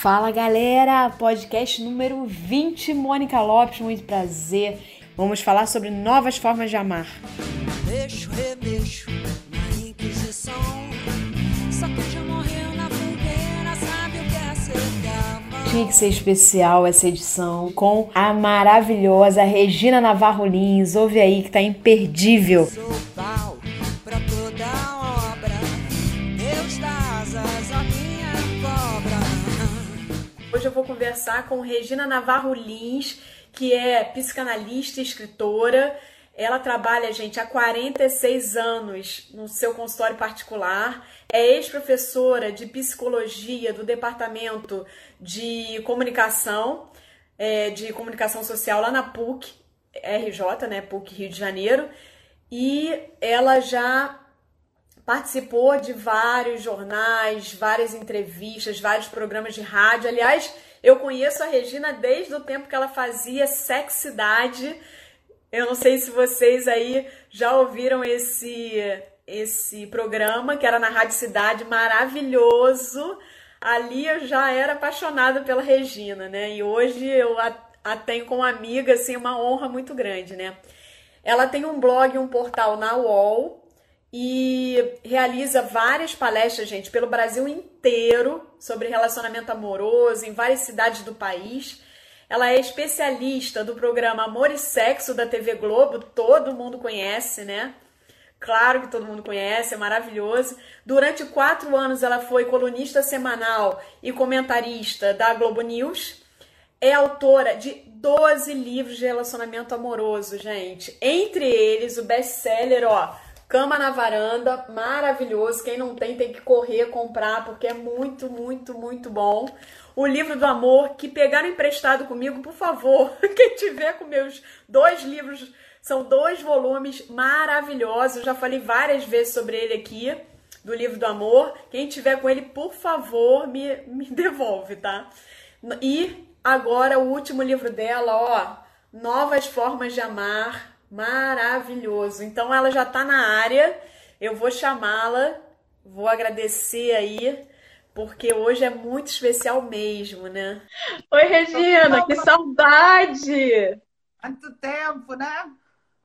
Fala galera, podcast número 20, Mônica Lopes, muito prazer. Vamos falar sobre novas formas de amar. Deixo, remexo na Inquisição. Só que já morreu na fogueira, sabe o que é ser Tinha que ser especial essa edição com a maravilhosa Regina Navarro Lins. Ouve aí que tá imperdível. Sou pau conversar com Regina Navarro Lins, que é psicanalista e escritora. Ela trabalha, gente, há 46 anos no seu consultório particular. É ex-professora de psicologia do Departamento de Comunicação, é, de Comunicação Social lá na PUC, RJ, né? PUC Rio de Janeiro. E ela já participou de vários jornais, várias entrevistas, vários programas de rádio. Aliás, eu conheço a Regina desde o tempo que ela fazia Sexidade. Eu não sei se vocês aí já ouviram esse esse programa que era na Rádio Cidade, maravilhoso. Ali eu já era apaixonada pela Regina, né? E hoje eu a, a tenho como amiga, assim, uma honra muito grande, né? Ela tem um blog, um portal na UOL, e realiza várias palestras, gente, pelo Brasil inteiro sobre relacionamento amoroso em várias cidades do país. Ela é especialista do programa Amor e Sexo da TV Globo, todo mundo conhece, né? Claro que todo mundo conhece, é maravilhoso. Durante quatro anos ela foi colunista semanal e comentarista da Globo News. É autora de 12 livros de relacionamento amoroso, gente. Entre eles, o best-seller, ó, Cama na varanda, maravilhoso. Quem não tem tem que correr comprar porque é muito, muito, muito bom. O livro do amor que pegaram emprestado comigo, por favor. Quem tiver com meus dois livros, são dois volumes maravilhosos. já falei várias vezes sobre ele aqui, do livro do amor. Quem tiver com ele, por favor, me, me devolve, tá? E agora o último livro dela, ó, Novas Formas de Amar Maravilhoso. Então ela já está na área. Eu vou chamá-la, vou agradecer aí, porque hoje é muito especial mesmo, né? Oi, Regina, que saudade! Quanto tempo, né?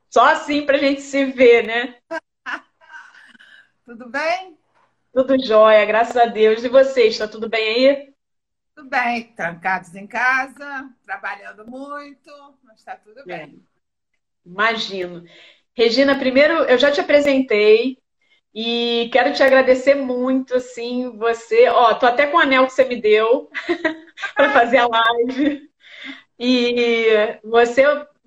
Só assim pra gente se ver, né? tudo bem? Tudo jóia, graças a Deus. E vocês, está tudo bem aí? Tudo bem, trancados em casa, trabalhando muito, mas está tudo bem. É. Imagino. Regina, primeiro eu já te apresentei e quero te agradecer muito, assim, você, ó, tô até com o anel que você me deu para fazer a live. E você,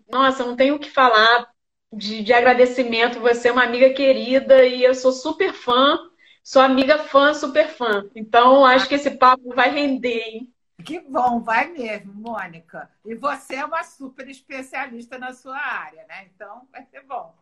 nossa, não tenho o que falar de, de agradecimento. Você é uma amiga querida e eu sou super fã, sou amiga fã, super fã. Então, acho que esse papo vai render, hein? Que bom, vai mesmo, Mônica. E você é uma super especialista na sua área, né? Então vai ser bom.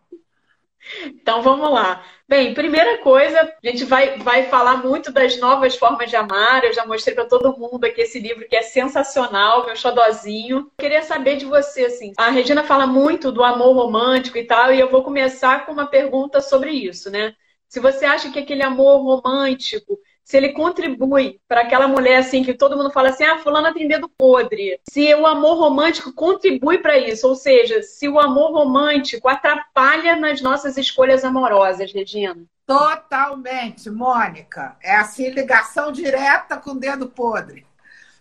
Então vamos lá. Bem, primeira coisa, a gente vai, vai falar muito das novas formas de amar. Eu já mostrei para todo mundo aqui esse livro que é sensacional, meu xodozinho. Queria saber de você, assim. A Regina fala muito do amor romântico e tal, e eu vou começar com uma pergunta sobre isso, né? Se você acha que aquele amor romântico se ele contribui para aquela mulher assim que todo mundo fala assim, ah, fulana tem dedo podre. Se o amor romântico contribui para isso, ou seja, se o amor romântico atrapalha nas nossas escolhas amorosas, Regina. Totalmente, Mônica. É assim ligação direta com o dedo podre.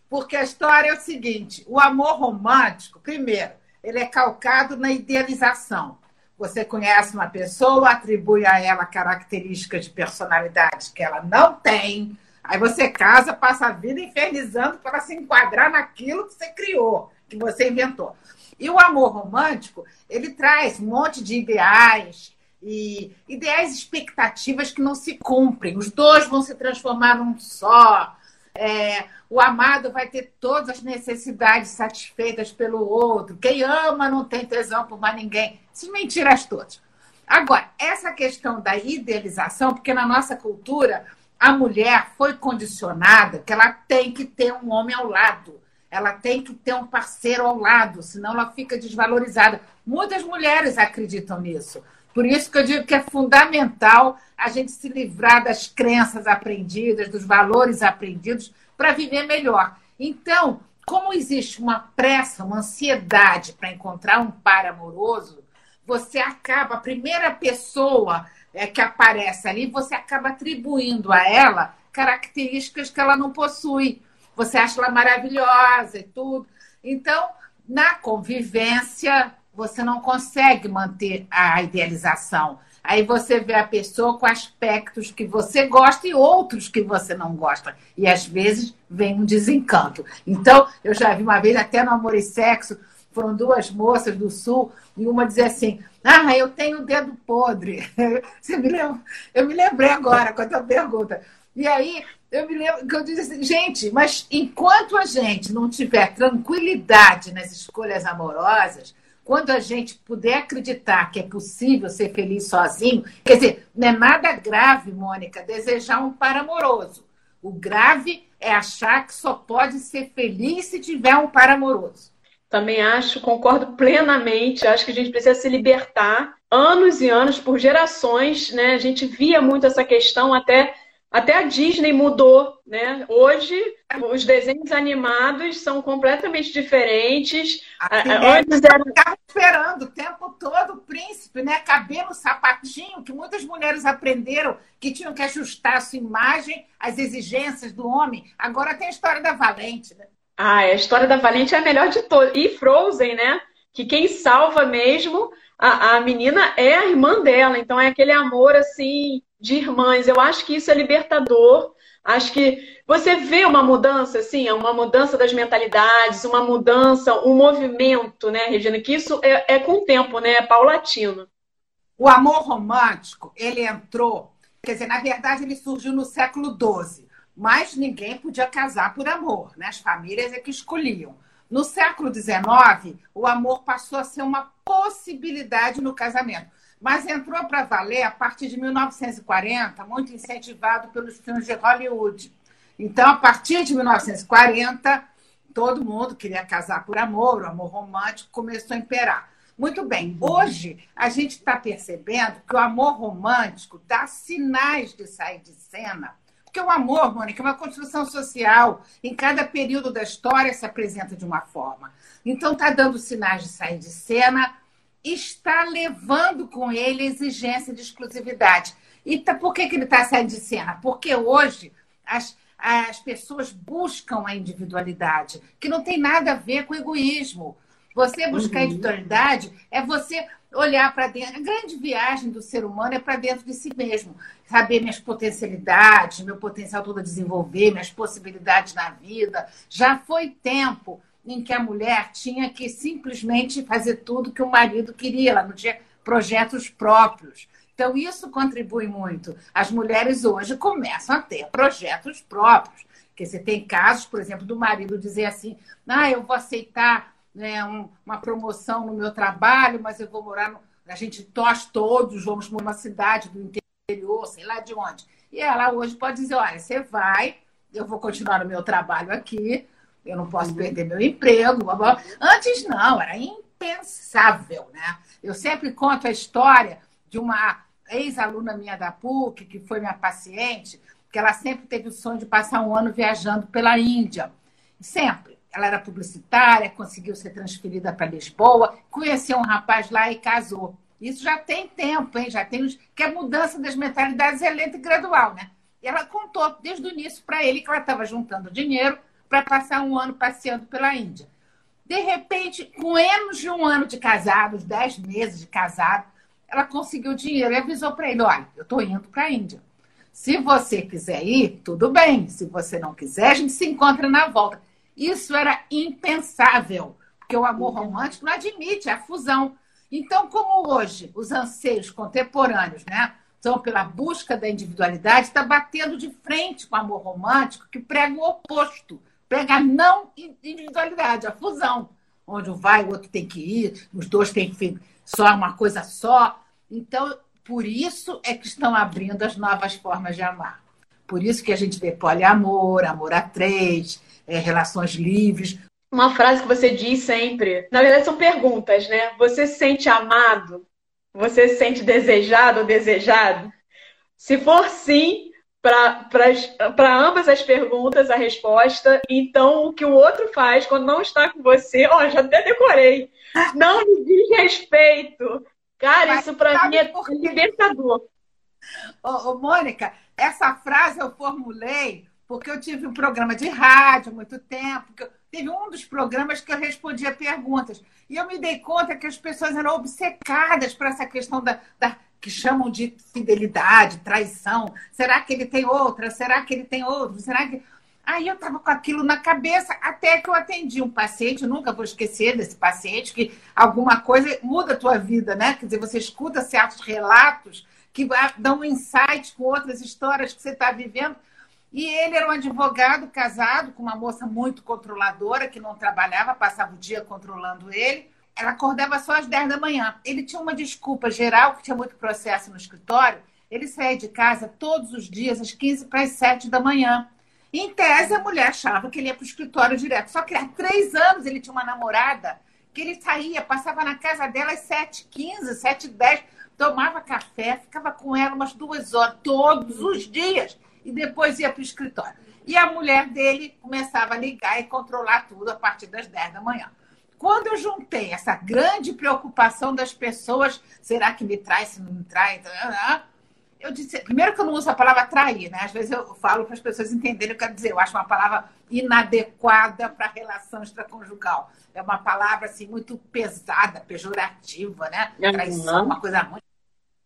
Porque a história é o seguinte, o amor romântico, primeiro, ele é calcado na idealização. Você conhece uma pessoa, atribui a ela características de personalidade que ela não tem. Aí você casa, passa a vida infernizando para se enquadrar naquilo que você criou, que você inventou. E o amor romântico, ele traz um monte de ideais e ideais expectativas que não se cumprem. Os dois vão se transformar num só. É, o amado vai ter todas as necessidades satisfeitas pelo outro. Quem ama não tem tesão por mais ninguém. Essas mentiras todas. Agora, essa questão da idealização, porque na nossa cultura a mulher foi condicionada que ela tem que ter um homem ao lado, ela tem que ter um parceiro ao lado, senão ela fica desvalorizada. Muitas mulheres acreditam nisso. Por isso que eu digo que é fundamental a gente se livrar das crenças aprendidas, dos valores aprendidos, para viver melhor. Então, como existe uma pressa, uma ansiedade para encontrar um par amoroso, você acaba, a primeira pessoa é, que aparece ali, você acaba atribuindo a ela características que ela não possui. Você acha ela maravilhosa e tudo. Então, na convivência, você não consegue manter a idealização. Aí você vê a pessoa com aspectos que você gosta e outros que você não gosta. E às vezes vem um desencanto. Então, eu já vi uma vez, até no Amor e Sexo, foram duas moças do Sul, e uma dizia assim: Ah, eu tenho o dedo podre. Você me lembra? Eu me lembrei agora com a tua pergunta. E aí, eu me lembro que eu disse assim, gente, mas enquanto a gente não tiver tranquilidade nas escolhas amorosas, quando a gente puder acreditar que é possível ser feliz sozinho, quer dizer, não é nada grave, Mônica, desejar um par amoroso. O grave é achar que só pode ser feliz se tiver um par amoroso. Também acho, concordo plenamente. Acho que a gente precisa se libertar anos e anos, por gerações, né? A gente via muito essa questão até até a Disney mudou, né? Hoje os desenhos animados são completamente diferentes. Antes era... ficava esperando o tempo todo o príncipe, né? Cabelo sapatinho, que muitas mulheres aprenderam que tinham que ajustar a sua imagem às exigências do homem. Agora tem a história da Valente, né? Ah, a história da Valente é a melhor de todas. E Frozen, né? Que quem salva mesmo a, a menina é a irmã dela. Então é aquele amor assim de irmãs. Eu acho que isso é libertador. Acho que você vê uma mudança, assim, uma mudança das mentalidades, uma mudança, um movimento, né, Regina? Que isso é, é com o tempo, né? É paulatino. O amor romântico, ele entrou, quer dizer, na verdade, ele surgiu no século XII, mas ninguém podia casar por amor, né? As famílias é que escolhiam. No século XIX, o amor passou a ser uma possibilidade no casamento mas entrou para valer a partir de 1940, muito incentivado pelos filmes de Hollywood. Então, a partir de 1940, todo mundo queria casar por amor, o amor romântico começou a imperar. Muito bem, hoje a gente está percebendo que o amor romântico dá sinais de sair de cena. Porque o amor, Mônica, é uma construção social. Em cada período da história se apresenta de uma forma. Então, está dando sinais de sair de cena está levando com ele a exigência de exclusividade. E tá, por que, que ele está saindo de cena? Porque hoje as, as pessoas buscam a individualidade, que não tem nada a ver com egoísmo. Você buscar uhum. individualidade é você olhar para dentro. A grande viagem do ser humano é para dentro de si mesmo. Saber minhas potencialidades, meu potencial todo a desenvolver, minhas possibilidades na vida. Já foi tempo em que a mulher tinha que simplesmente fazer tudo que o marido queria, ela não tinha projetos próprios. Então, isso contribui muito. As mulheres hoje começam a ter projetos próprios. Porque você tem casos, por exemplo, do marido dizer assim: ah, eu vou aceitar né, um, uma promoção no meu trabalho, mas eu vou morar. No... A gente, nós todos vamos para uma cidade do interior, sei lá de onde. E ela hoje pode dizer: olha, você vai, eu vou continuar no meu trabalho aqui, eu não posso perder meu emprego. Blá, blá. Antes não, era impensável, né? Eu sempre conto a história de uma ex-aluna minha da PUC, que foi minha paciente, que ela sempre teve o sonho de passar um ano viajando pela Índia. Sempre. Ela era publicitária, conseguiu ser transferida para Lisboa, conheceu um rapaz lá e casou. Isso já tem tempo, hein? Já tem os... que a mudança das mentalidades é lenta e gradual, né? E ela contou desde o início para ele que ela estava juntando dinheiro para passar um ano passeando pela Índia. De repente, com menos de um ano de casado, dez meses de casado, ela conseguiu dinheiro e avisou para ele: olha, eu estou indo para a Índia. Se você quiser ir, tudo bem. Se você não quiser, a gente se encontra na volta. Isso era impensável, porque o amor romântico não admite a fusão. Então, como hoje os anseios contemporâneos, né, são pela busca da individualidade, está batendo de frente com o amor romântico que prega o oposto Pega a não individualidade, a fusão, onde um vai, o outro tem que ir, os dois têm que só uma coisa só. Então, por isso é que estão abrindo as novas formas de amar. Por isso que a gente vê poliamor, amor a três, é, relações livres. Uma frase que você diz sempre, na verdade são perguntas, né? Você se sente amado? Você se sente desejado ou desejado? Se for sim, para ambas as perguntas a resposta. Então, o que o outro faz quando não está com você, ó, já até decorei. Não me diz respeito. Cara, Mas isso para mim é libertador. Ô, ô, Mônica, essa frase eu formulei porque eu tive um programa de rádio há muito tempo. Que eu, teve um dos programas que eu respondia perguntas. E eu me dei conta que as pessoas eram obcecadas por essa questão da, da que chamam de fidelidade, traição. Será que ele tem outra? Será que ele tem outro? Será que. Aí eu estava com aquilo na cabeça, até que eu atendi um paciente, nunca vou esquecer desse paciente, que alguma coisa muda a tua vida, né? Quer dizer, você escuta certos relatos que dão um insight com outras histórias que você está vivendo. E ele era um advogado casado com uma moça muito controladora, que não trabalhava, passava o dia controlando ele ela acordava só às 10 da manhã. Ele tinha uma desculpa geral, que tinha muito processo no escritório. Ele saía de casa todos os dias, às 15 para as 7 da manhã. Em tese, a mulher achava que ele ia para o escritório direto. Só que há três anos ele tinha uma namorada que ele saía, passava na casa dela às 7h15, 7h10, tomava café, ficava com ela umas duas horas, todos os dias, e depois ia para o escritório. E a mulher dele começava a ligar e controlar tudo a partir das 10 da manhã. Quando eu juntei essa grande preocupação das pessoas, será que me trai, se não me trai? Eu disse, primeiro que eu não uso a palavra trair, né? Às vezes eu falo para as pessoas entenderem o que eu quero dizer. Eu acho uma palavra inadequada para a relação extraconjugal. É uma palavra assim muito pesada, pejorativa, né? Traição, uma coisa muito.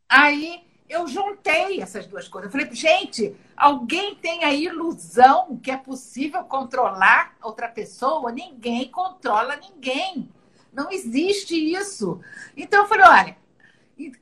Aí eu juntei essas duas coisas. Eu falei, gente, alguém tem a ilusão que é possível controlar outra pessoa? Ninguém controla ninguém. Não existe isso. Então eu falei, olha,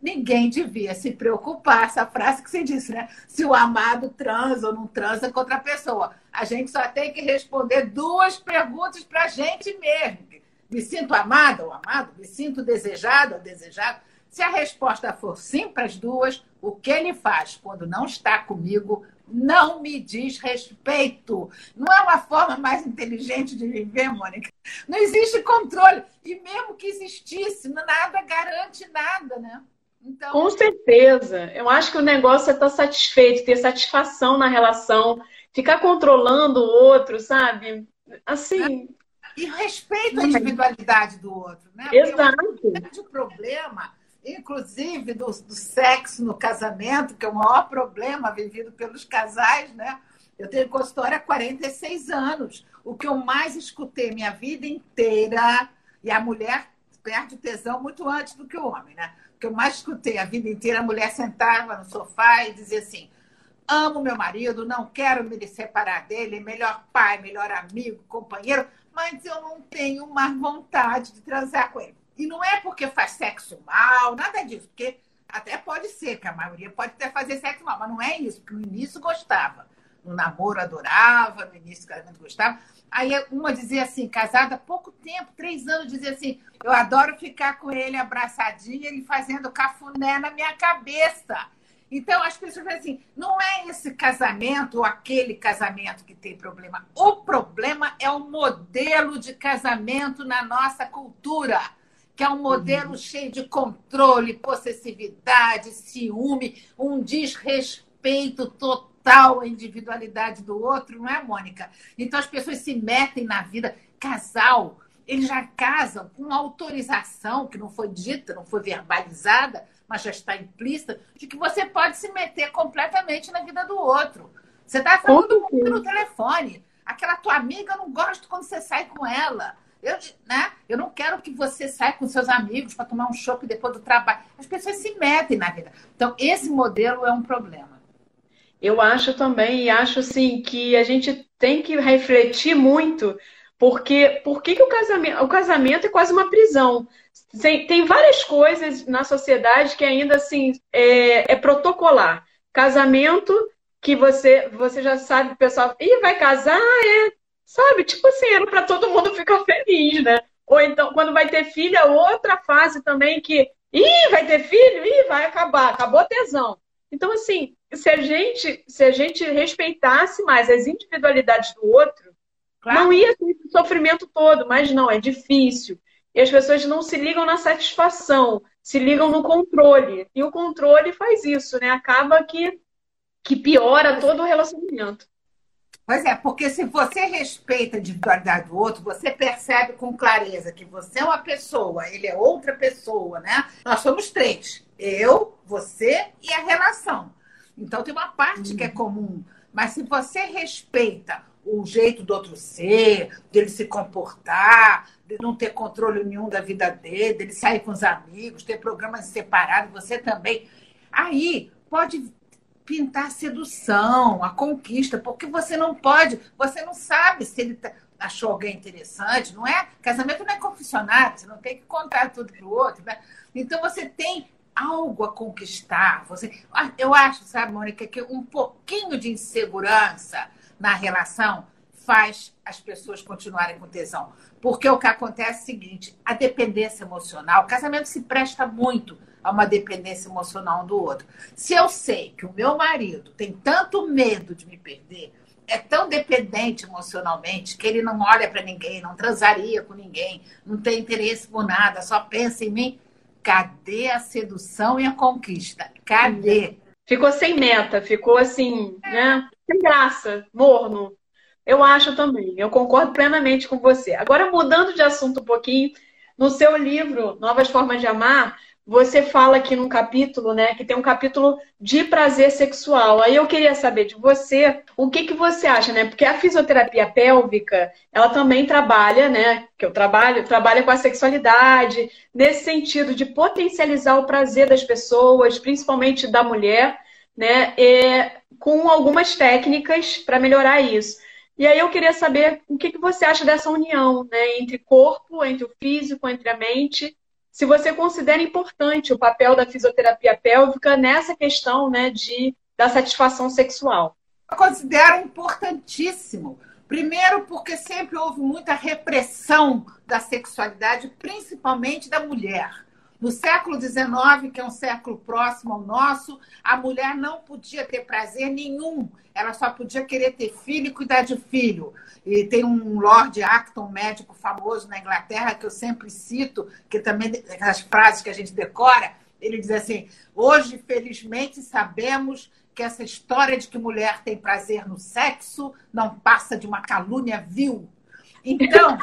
ninguém devia se preocupar, essa frase que você disse, né? Se o amado transa ou não transa com outra pessoa. A gente só tem que responder duas perguntas para a gente mesmo. Me sinto amada ou amado? Me sinto desejada ou desejado? Se a resposta for sim para as duas, o que ele faz quando não está comigo não me diz respeito. Não é uma forma mais inteligente de viver, Mônica? Não existe controle. E mesmo que existisse, nada garante nada, né? Então... Com certeza. Eu acho que o negócio é estar satisfeito, ter satisfação na relação, ficar controlando o outro, sabe? Assim. E respeito à individualidade do outro, né? Exato. o grande problema inclusive do, do, sexo no casamento, que é o maior problema vivido pelos casais, né? Eu tenho consultório há 46 anos. O que eu mais escutei minha vida inteira, e a mulher perde o tesão muito antes do que o homem, né? O que eu mais escutei a vida inteira, a mulher sentava no sofá e dizia assim: amo meu marido, não quero me separar dele, melhor pai, melhor amigo, companheiro, mas eu não tenho mais vontade de transar com ele. E não é porque faz sexo mal, nada disso, porque até pode ser, que a maioria pode até fazer sexo mal, mas não é isso, porque no início gostava. No namoro adorava, no início do casamento gostava. Aí uma dizia assim, casada há pouco tempo, três anos, dizia assim: eu adoro ficar com ele abraçadinha, ele fazendo cafuné na minha cabeça. Então as pessoas falam assim: não é esse casamento ou aquele casamento que tem problema. O problema é o modelo de casamento na nossa cultura que é um modelo uhum. cheio de controle, possessividade, ciúme, um desrespeito total à individualidade do outro, não é, Mônica? Então as pessoas se metem na vida. Casal, eles já casam com autorização que não foi dita, não foi verbalizada, mas já está implícita, de que você pode se meter completamente na vida do outro. Você está falando muito no telefone. Aquela tua amiga, eu não gosto quando você sai com ela. Eu, né? eu não quero que você saia com seus amigos para tomar um chopp depois do trabalho. As pessoas se metem na vida. Então, esse modelo é um problema. Eu acho também, e acho assim que a gente tem que refletir muito, porque por que, o casamento, o casamento é quase uma prisão. Tem, tem várias coisas na sociedade que ainda assim é, é protocolar. Casamento que você você já sabe, o pessoal, e vai casar, é, Sabe? Tipo assim, era para todo mundo ficar feliz, né? Ou então, quando vai ter filha, outra fase também que. Ih, vai ter filho? Ih, vai acabar, acabou tesão. Então, assim, se a gente, se a gente respeitasse mais as individualidades do outro, claro. não ia ter esse sofrimento todo, mas não, é difícil. E as pessoas não se ligam na satisfação, se ligam no controle. E o controle faz isso, né? Acaba que que piora todo o relacionamento. Pois é, porque se você respeita a individualidade do outro, você percebe com clareza que você é uma pessoa, ele é outra pessoa, né? Nós somos três: eu, você e a relação. Então tem uma parte que é comum. Mas se você respeita o jeito do outro ser, dele se comportar, de não ter controle nenhum da vida dele, dele sair com os amigos, ter programas separados, você também. Aí pode pintar a sedução, a conquista, porque você não pode, você não sabe se ele tá, achou alguém interessante, não é? Casamento não é confessionário, você não tem que contar tudo pro outro, né? Então você tem algo a conquistar. Você, eu acho, sabe, Mônica, que um pouquinho de insegurança na relação faz as pessoas continuarem com tesão. Porque o que acontece é o seguinte: a dependência emocional, o casamento se presta muito a uma dependência emocional um do outro. Se eu sei que o meu marido tem tanto medo de me perder, é tão dependente emocionalmente que ele não olha para ninguém, não transaria com ninguém, não tem interesse por nada, só pensa em mim. Cadê a sedução e a conquista? Cadê? Ficou sem meta, ficou assim, né? Sem graça, morno. Eu acho também, eu concordo plenamente com você. Agora, mudando de assunto um pouquinho, no seu livro Novas Formas de Amar, você fala aqui num capítulo, né, que tem um capítulo de prazer sexual. Aí eu queria saber de você, o que que você acha, né? Porque a fisioterapia pélvica, ela também trabalha, né, que eu trabalho, trabalha com a sexualidade, nesse sentido de potencializar o prazer das pessoas, principalmente da mulher, né, e, com algumas técnicas para melhorar isso. E aí eu queria saber o que, que você acha dessa união, né, entre corpo, entre o físico, entre a mente se você considera importante o papel da fisioterapia pélvica nessa questão né, de, da satisfação sexual. Eu considero importantíssimo. Primeiro, porque sempre houve muita repressão da sexualidade, principalmente da mulher. No século XIX, que é um século próximo ao nosso, a mulher não podia ter prazer nenhum. Ela só podia querer ter filho e cuidar de filho. E tem um Lord Acton, médico famoso na Inglaterra, que eu sempre cito, que também as frases que a gente decora, ele diz assim: hoje, felizmente, sabemos que essa história de que mulher tem prazer no sexo não passa de uma calúnia vil. Então,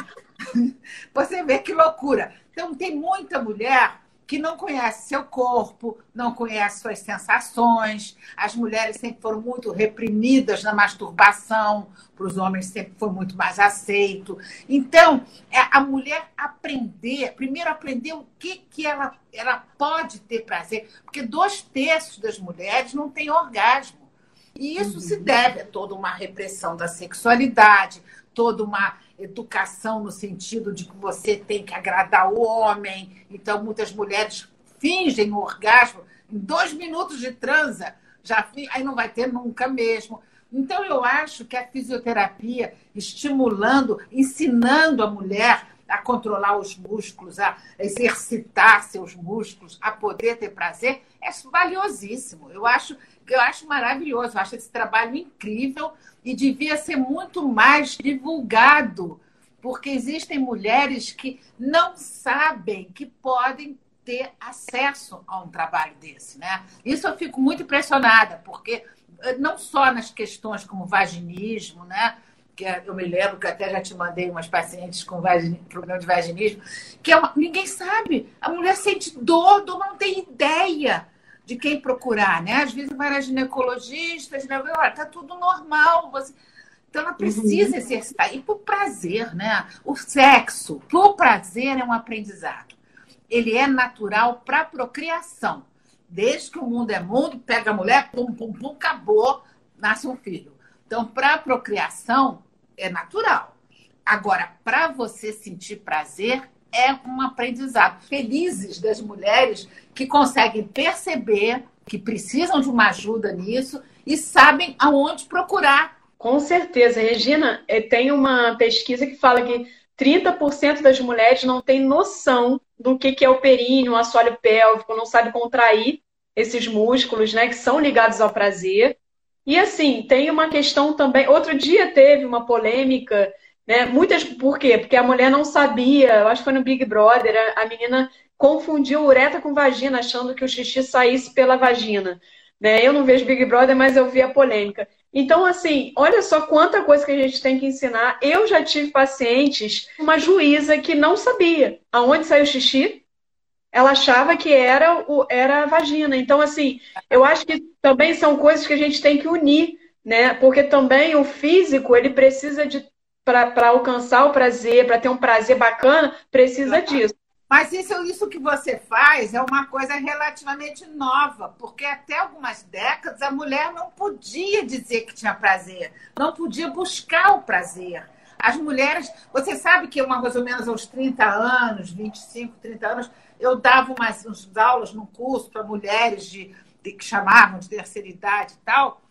você vê que loucura. Então, tem muita mulher que não conhece seu corpo, não conhece suas sensações. As mulheres sempre foram muito reprimidas na masturbação, para os homens sempre foi muito mais aceito. Então, é a mulher aprender, primeiro aprender o que, que ela, ela pode ter prazer, porque dois terços das mulheres não têm orgasmo. E isso uhum. se deve a toda uma repressão da sexualidade, toda uma educação no sentido de que você tem que agradar o homem. Então, muitas mulheres fingem o orgasmo em dois minutos de transa, já aí não vai ter nunca mesmo. Então, eu acho que a fisioterapia, estimulando, ensinando a mulher a controlar os músculos, a exercitar seus músculos, a poder ter prazer, é valiosíssimo. Eu acho, eu acho maravilhoso, eu acho esse trabalho incrível e devia ser muito mais divulgado, porque existem mulheres que não sabem que podem ter acesso a um trabalho desse, né? Isso eu fico muito impressionada, porque eh, não só nas questões como vaginismo, né? Que é, eu me lembro que até já te mandei umas pacientes com vagin... problema de vaginismo, que é uma... ninguém sabe. A mulher sente dor, dor não tem ideia de quem procurar, né? Às vezes vai na ginecologista, ginecologista olha, tá tudo normal. Você... Então ela precisa uhum. exercitar. E por prazer, né? O sexo, por prazer, é um aprendizado. Ele é natural para procriação. Desde que o mundo é mundo, pega a mulher, pum, pum, pum, acabou, nasce um filho. Então, para procriação, é natural. Agora, para você sentir prazer, é um aprendizado. Felizes das mulheres que conseguem perceber que precisam de uma ajuda nisso e sabem aonde procurar. Com certeza. Regina, eh, tem uma pesquisa que fala que 30% das mulheres não têm noção do que é o períneo, o assoalho pélvico, não sabe contrair esses músculos, né, que são ligados ao prazer. E assim, tem uma questão também. Outro dia teve uma polêmica né? Muitas, por quê? Porque a mulher não sabia, eu acho que foi no Big Brother, a menina confundiu uretra com vagina, achando que o xixi saísse pela vagina. Né? Eu não vejo Big Brother, mas eu vi a polêmica. Então, assim, olha só quanta coisa que a gente tem que ensinar. Eu já tive pacientes, uma juíza que não sabia aonde saiu o xixi, ela achava que era, o, era a vagina. Então, assim, eu acho que também são coisas que a gente tem que unir, né? Porque também o físico, ele precisa de, para alcançar o prazer, para ter um prazer bacana, precisa disso. Mas isso, isso que você faz é uma coisa relativamente nova, porque até algumas décadas a mulher não podia dizer que tinha prazer, não podia buscar o prazer. As mulheres, você sabe que uma mais ou menos aos 30 anos, 25, 30 anos, eu dava umas, umas aulas num curso para mulheres de, de, que chamavam de terceira idade e tal,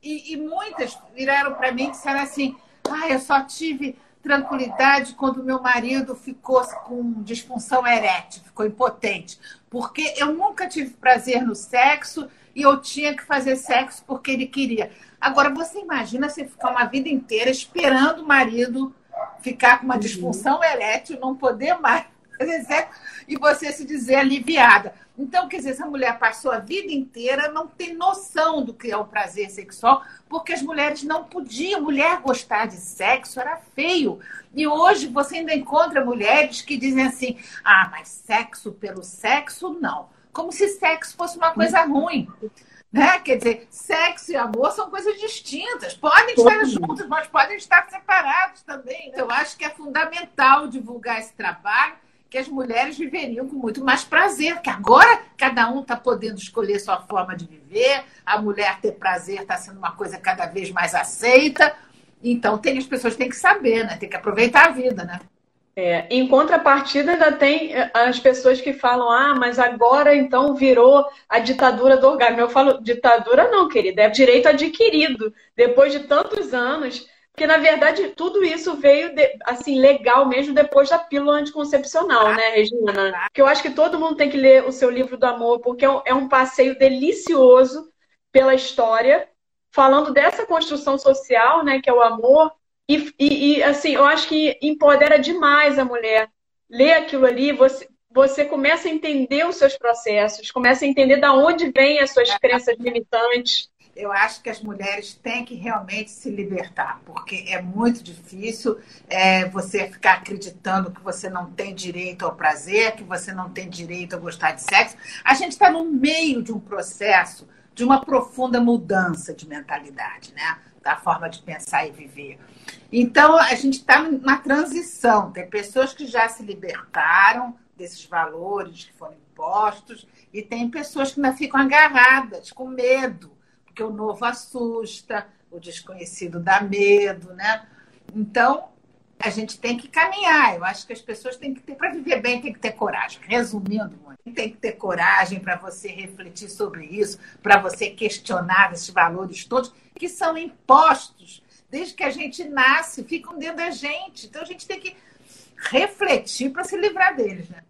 e, e muitas viraram para mim e disseram assim: ah, eu só tive tranquilidade quando meu marido ficou com disfunção erétil, ficou impotente. Porque eu nunca tive prazer no sexo e eu tinha que fazer sexo porque ele queria. Agora, você imagina você ficar uma vida inteira esperando o marido ficar com uma uhum. disfunção erétil, não poder mais fazer sexo e você se dizer aliviada. Então, quer dizer, essa mulher passou a vida inteira, não tem noção do que é o prazer sexual, porque as mulheres não podiam. Mulher gostar de sexo era feio. E hoje você ainda encontra mulheres que dizem assim: ah, mas sexo pelo sexo, não. Como se sexo fosse uma coisa ruim. Né? Quer dizer, sexo e amor são coisas distintas. Podem estar juntos, mas podem estar separados também. Né? Eu acho que é fundamental divulgar esse trabalho que as mulheres viveriam com muito mais prazer, que agora cada um está podendo escolher sua forma de viver, a mulher ter prazer está sendo uma coisa cada vez mais aceita. Então, tem, as pessoas têm que saber, né? Tem que aproveitar a vida, né? É, em contrapartida, ainda tem é, as pessoas que falam: ah, mas agora então virou a ditadura do orgasmo. Eu falo: ditadura não, querida, é direito adquirido. Depois de tantos anos, porque, na verdade, tudo isso veio, de, assim, legal mesmo depois da pílula anticoncepcional, né, Regina? Que eu acho que todo mundo tem que ler o seu livro do amor, porque é um, é um passeio delicioso pela história, falando dessa construção social, né, que é o amor. E, e, e, assim, eu acho que empodera demais a mulher. Ler aquilo ali, você, você começa a entender os seus processos, começa a entender de onde vêm as suas crenças limitantes eu acho que as mulheres têm que realmente se libertar, porque é muito difícil é, você ficar acreditando que você não tem direito ao prazer, que você não tem direito a gostar de sexo. A gente está no meio de um processo de uma profunda mudança de mentalidade, né? Da forma de pensar e viver. Então, a gente está na transição. Tem pessoas que já se libertaram desses valores que foram impostos, e tem pessoas que ainda ficam agarradas, com medo porque o novo assusta, o desconhecido dá medo, né? Então, a gente tem que caminhar. Eu acho que as pessoas têm que ter, para viver bem, tem que ter coragem. Resumindo, tem que ter coragem para você refletir sobre isso, para você questionar esses valores todos que são impostos desde que a gente nasce, ficam dentro da gente. Então a gente tem que refletir para se livrar deles, né?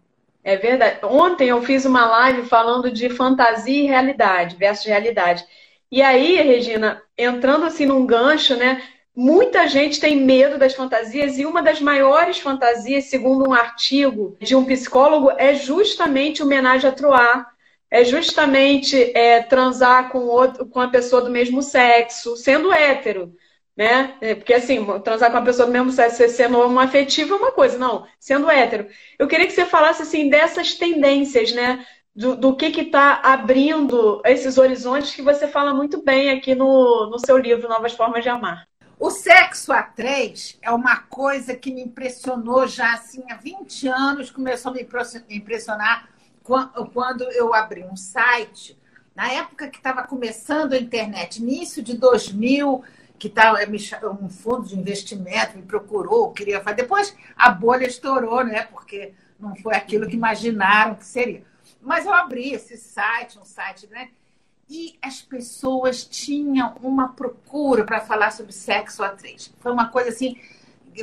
É verdade. Ontem eu fiz uma live falando de fantasia e realidade versus realidade. E aí, Regina, entrando assim num gancho, né? Muita gente tem medo das fantasias e uma das maiores fantasias, segundo um artigo de um psicólogo, é justamente homenagem a Troar. É justamente é, transar com, outro, com a pessoa do mesmo sexo, sendo hétero. Né? É, porque assim, transar com uma pessoa do mesmo sexo, sendo afetiva é uma coisa, não, sendo hétero. Eu queria que você falasse assim dessas tendências, né? do, do que está abrindo esses horizontes que você fala muito bem aqui no, no seu livro Novas Formas de Amar. O sexo a três é uma coisa que me impressionou já assim há 20 anos, começou a me impressionar quando eu abri um site, na época que estava começando a internet, início de 2000, que tava, um fundo de investimento me procurou, queria fazer. Depois a bolha estourou, né? Porque não foi aquilo que imaginaram que seria. Mas eu abri esse site, um site, né? E as pessoas tinham uma procura para falar sobre sexo a três. Foi uma coisa assim,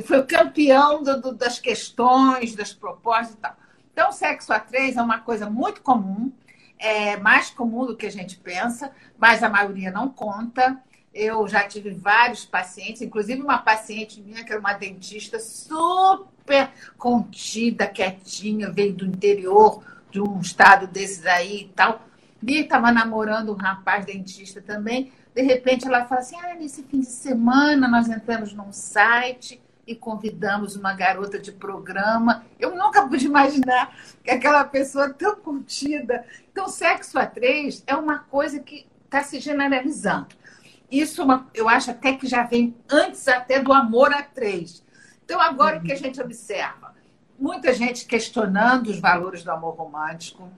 foi o campeão do, do, das questões, das propostas e tal. Então, sexo a três é uma coisa muito comum, é mais comum do que a gente pensa, mas a maioria não conta. Eu já tive vários pacientes, inclusive uma paciente minha, que era uma dentista super contida, quietinha, veio do interior, de um estado desses aí e tal. Bia estava namorando um rapaz dentista também. De repente ela fala assim: ah, nesse fim de semana nós entramos num site e convidamos uma garota de programa. Eu nunca pude imaginar que aquela pessoa tão contida. Então, sexo a três é uma coisa que está se generalizando. Isso é eu acho até que já vem antes até do amor a três. Então, agora o que a gente observa? Muita gente questionando os valores do amor romântico,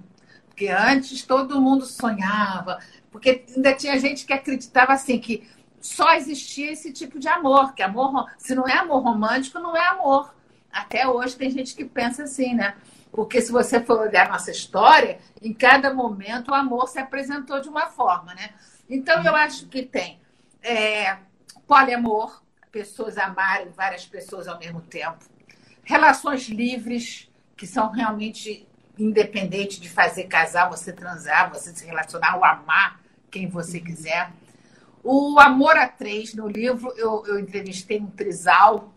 porque antes todo mundo sonhava, porque ainda tinha gente que acreditava assim que só existia esse tipo de amor, que amor, se não é amor romântico, não é amor. Até hoje tem gente que pensa assim, né? Porque se você for olhar nossa história, em cada momento o amor se apresentou de uma forma, né? Então eu acho que tem é, poliamor, pessoas amarem várias pessoas ao mesmo tempo, relações livres, que são realmente independentes de fazer casar, você transar, você se relacionar ou amar quem você quiser. O Amor a Três, no livro, eu, eu entrevistei um trisal,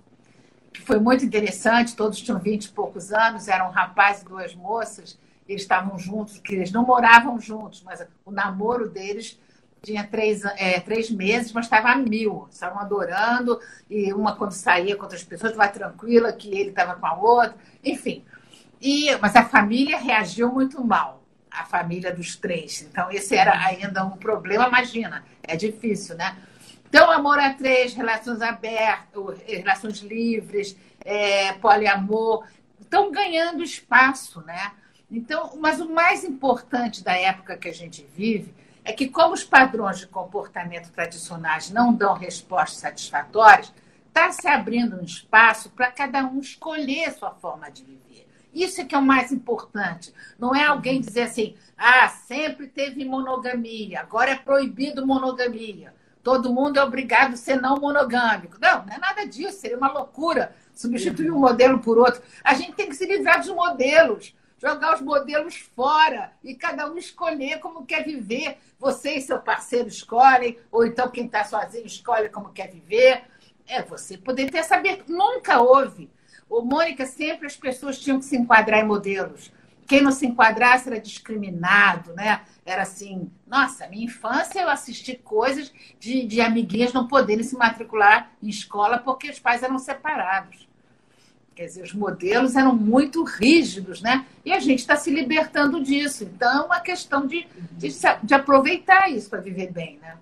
que foi muito interessante, todos tinham vinte e poucos anos, eram um rapaz e duas moças, eles estavam juntos, que eles não moravam juntos, mas o namoro deles tinha três, é, três meses, mas estava a mil, estavam adorando, e uma quando saía com outras pessoas estava tranquila, que ele estava com a outra, enfim. E, mas a família reagiu muito mal a família dos três. Então, esse era ainda um problema, imagina, é difícil, né? Então, amor a três, relações abertas, relações livres, é, poliamor, estão ganhando espaço, né? Então, mas o mais importante da época que a gente vive é que, como os padrões de comportamento tradicionais não dão respostas satisfatórias, está se abrindo um espaço para cada um escolher sua forma de viver. Isso é que é o mais importante. Não é alguém uhum. dizer assim, ah, sempre teve monogamia, agora é proibido monogamia. Todo mundo é obrigado a ser não monogâmico. Não, não é nada disso, seria uma loucura substituir um modelo por outro. A gente tem que se livrar dos modelos, jogar os modelos fora e cada um escolher como quer viver. Você e seu parceiro escolhem, ou então quem está sozinho escolhe como quer viver. É você poder ter essa Nunca houve Ô, Mônica, sempre as pessoas tinham que se enquadrar em modelos. Quem não se enquadrasse era discriminado, né? Era assim, nossa, minha infância eu assisti coisas de, de amiguinhas não poderem se matricular em escola porque os pais eram separados. Quer dizer, os modelos eram muito rígidos, né? E a gente está se libertando disso. Então, é uma questão de, de, de aproveitar isso para viver bem, né?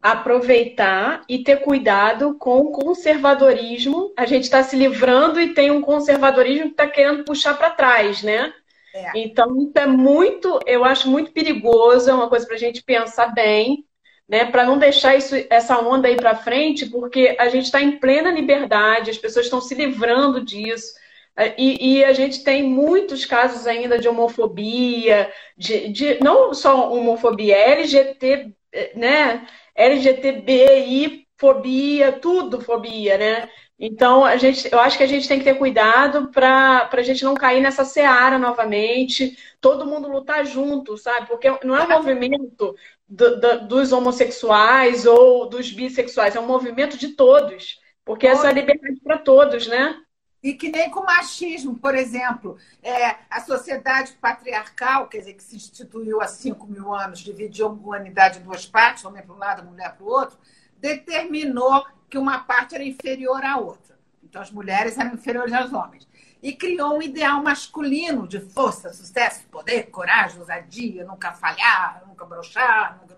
aproveitar e ter cuidado com o conservadorismo. A gente está se livrando e tem um conservadorismo que está querendo puxar para trás, né? É. Então, é muito, eu acho muito perigoso, é uma coisa para a gente pensar bem, né? Para não deixar isso, essa onda aí para frente, porque a gente está em plena liberdade, as pessoas estão se livrando disso. É, e, e, a gente tem muitos casos ainda de homofobia, de, de não só homofobia, LGBT, né? LGTBI fobia, tudo fobia, né? Então, a gente, eu acho que a gente tem que ter cuidado para a gente não cair nessa seara novamente, todo mundo lutar junto, sabe? Porque não é um movimento do, do, dos homossexuais ou dos bissexuais, é um movimento de todos, porque essa é a liberdade para todos, né? E que nem com machismo, por exemplo, é, a sociedade patriarcal, quer dizer, que se instituiu há 5 mil anos, dividiu a humanidade em duas partes, homem para um lado, mulher para o outro, determinou que uma parte era inferior à outra. Então, as mulheres eram inferiores aos homens. E criou um ideal masculino de força, sucesso, poder, coragem, ousadia, nunca falhar, nunca brochar, nunca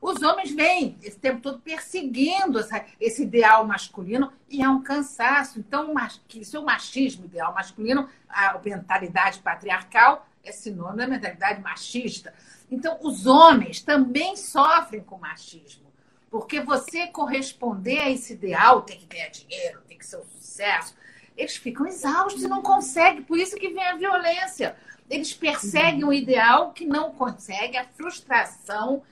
os homens vêm esse tempo todo perseguindo essa, esse ideal masculino e é um cansaço. Então, isso é o machismo ideal masculino, a mentalidade patriarcal é sinônimo da mentalidade machista. Então, os homens também sofrem com machismo. Porque você corresponder a esse ideal, tem que ganhar dinheiro, tem que ser um sucesso, eles ficam exaustos e não conseguem. Por isso que vem a violência. Eles perseguem o ideal que não conseguem, a frustração,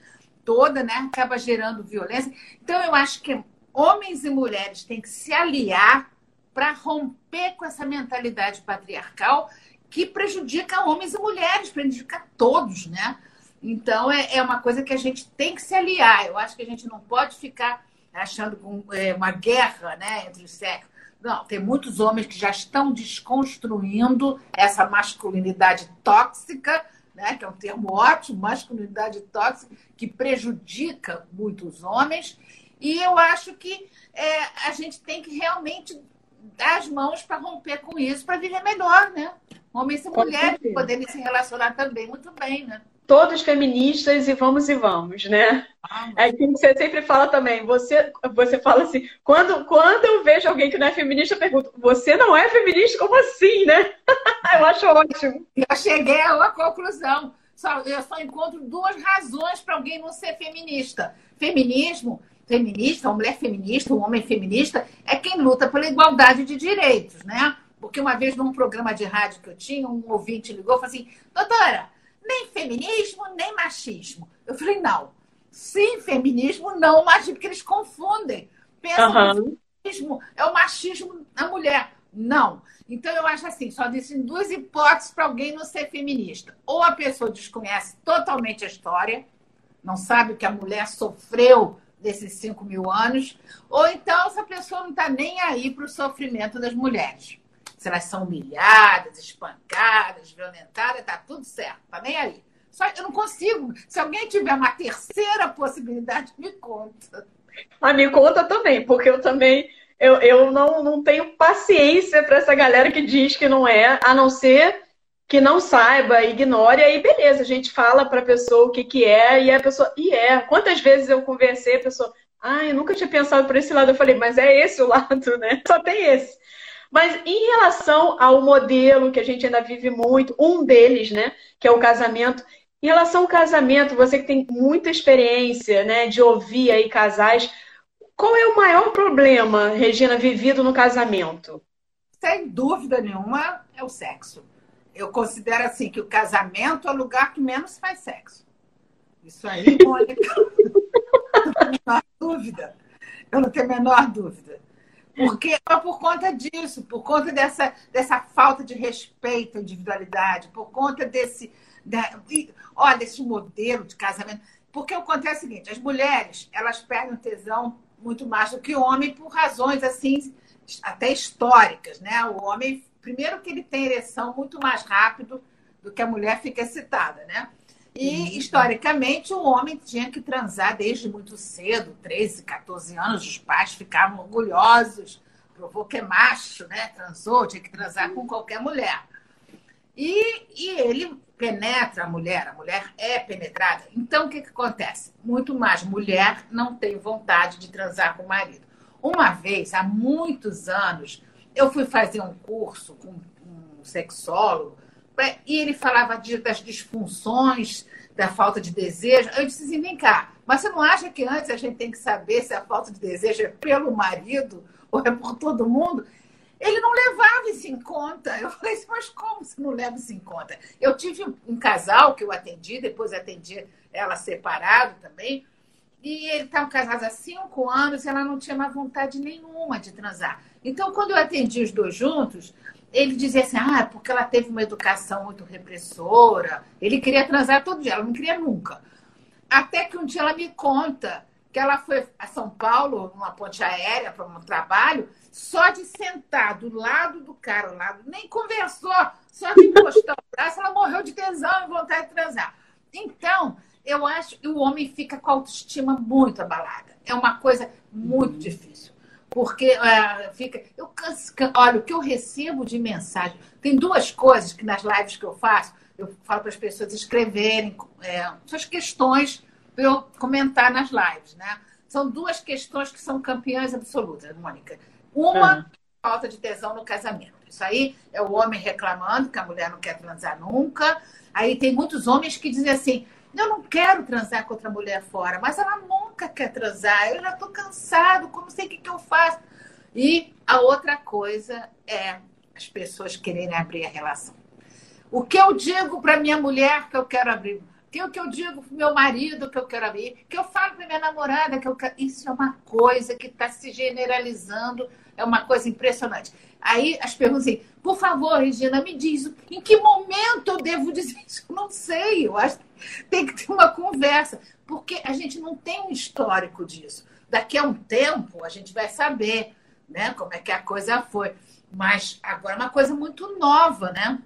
toda, né, acaba gerando violência. Então, eu acho que homens e mulheres têm que se aliar para romper com essa mentalidade patriarcal que prejudica homens e mulheres, prejudica todos, né? Então, é, é uma coisa que a gente tem que se aliar. Eu acho que a gente não pode ficar achando é, uma guerra né, entre os sexos. Não, tem muitos homens que já estão desconstruindo essa masculinidade tóxica né, que é um termo ótimo, masculinidade tóxica, que prejudica muitos homens. E eu acho que é, a gente tem que realmente dar as mãos para romper com isso, para viver melhor, né? Homens e mulheres poderem se relacionar também muito bem, né? Todos feministas e vamos e vamos, né? É que você sempre fala também, você, você fala assim, quando, quando eu vejo alguém que não é feminista, eu pergunto, você não é feminista? Como assim, né? eu acho ótimo. Eu cheguei a uma conclusão. Só, eu só encontro duas razões para alguém não ser feminista. Feminismo, feminista, uma mulher feminista, um homem feminista, é quem luta pela igualdade de direitos, né? Porque uma vez num programa de rádio que eu tinha, um ouvinte ligou e falou assim, doutora, nem feminismo, nem machismo. Eu falei, não. Sim, feminismo, não machismo, porque eles confundem. Pensam uhum. que o feminismo é o machismo da mulher. Não. Então, eu acho assim, só existem duas hipóteses para alguém não ser feminista. Ou a pessoa desconhece totalmente a história, não sabe o que a mulher sofreu desses 5 mil anos, ou então essa pessoa não está nem aí para o sofrimento das mulheres se elas são humilhadas, espancadas, violentadas, tá tudo certo, tá nem aí. Só eu não consigo. Se alguém tiver uma terceira possibilidade, me conta. Ah, me conta também, porque eu também eu, eu não, não tenho paciência para essa galera que diz que não é, a não ser que não saiba, ignore, aí beleza, a gente fala para a pessoa o que, que é, e a pessoa, e é. Quantas vezes eu conversei, a pessoa, ah, eu nunca tinha pensado por esse lado. Eu falei, mas é esse o lado, né? Só tem esse. Mas em relação ao modelo que a gente ainda vive muito, um deles, né, que é o casamento, em relação ao casamento, você que tem muita experiência, né, de ouvir aí casais, qual é o maior problema, Regina, vivido no casamento? Sem dúvida nenhuma, é o sexo. Eu considero assim que o casamento é o lugar que menos faz sexo. Isso aí, Mônica, não tenho a menor dúvida. Eu não tenho a menor dúvida. Porque é por conta disso, por conta dessa, dessa falta de respeito à individualidade, por conta desse, da, ó, desse modelo de casamento. Porque acontece o seguinte, as mulheres, elas perdem tesão muito mais do que o homem por razões assim, até históricas, né? O homem, primeiro que ele tem ereção muito mais rápido do que a mulher fica excitada, né? E, historicamente, o homem tinha que transar desde muito cedo, 13, 14 anos, os pais ficavam orgulhosos, provou que é macho, né? Transou, tinha que transar com qualquer mulher. E, e ele penetra a mulher, a mulher é penetrada. Então, o que, que acontece? Muito mais mulher não tem vontade de transar com o marido. Uma vez, há muitos anos, eu fui fazer um curso com um sexólogo e ele falava de, das disfunções, da falta de desejo. Eu disse assim: vem cá, mas você não acha que antes a gente tem que saber se a falta de desejo é pelo marido ou é por todo mundo? Ele não levava isso em conta. Eu falei assim, mas como você não leva isso em conta? Eu tive um casal que eu atendi, depois atendi ela separado também, e ele estava casado há cinco anos e ela não tinha mais vontade nenhuma de transar. Então, quando eu atendi os dois juntos, ele dizia assim, ah, porque ela teve uma educação muito repressora, ele queria transar todo dia, ela não queria nunca. Até que um dia ela me conta que ela foi a São Paulo, numa ponte aérea, para um trabalho, só de sentar do lado do cara, do lado, nem conversou, só de encostar o braço, ela morreu de tesão e vontade de transar. Então, eu acho que o homem fica com a autoestima muito abalada. É uma coisa muito difícil porque é, fica. Eu olha, o que eu recebo de mensagem. Tem duas coisas que nas lives que eu faço, eu falo para as pessoas escreverem é, suas questões para eu comentar nas lives, né? São duas questões que são campeãs absolutas, Mônica. Uma, uhum. falta de tesão no casamento. Isso aí é o homem reclamando que a mulher não quer transar nunca. Aí tem muitos homens que dizem assim: eu não quero transar com outra mulher fora, mas ela nunca quer transar. Eu já estou cansado, como sei o que, que eu faço. E a outra coisa é as pessoas quererem abrir a relação. O que eu digo para minha mulher que eu quero abrir? O que eu digo para meu marido que eu quero abrir? Que eu falo para minha namorada que eu quero. Isso é uma coisa que está se generalizando, é uma coisa impressionante. Aí as perguntas assim, por favor, Regina, me diz em que momento eu devo dizer isso? Eu não sei, eu acho que tem que ter uma conversa, porque a gente não tem um histórico disso. Daqui a um tempo a gente vai saber né, como é que a coisa foi. Mas agora é uma coisa muito nova, né?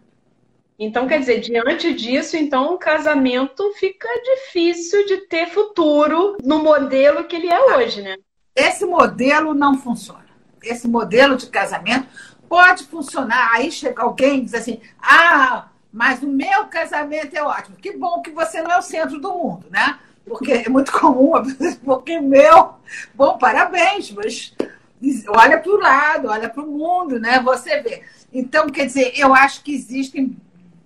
Então, quer dizer, diante disso, então o casamento fica difícil de ter futuro no modelo que ele é hoje, né? Esse modelo não funciona. Esse modelo de casamento pode funcionar. Aí chega alguém e diz assim: ah, mas o meu casamento é ótimo. Que bom que você não é o centro do mundo, né? Porque é muito comum, porque meu. Bom, parabéns, mas olha para o lado, olha para o mundo, né? Você vê. Então, quer dizer, eu acho que existem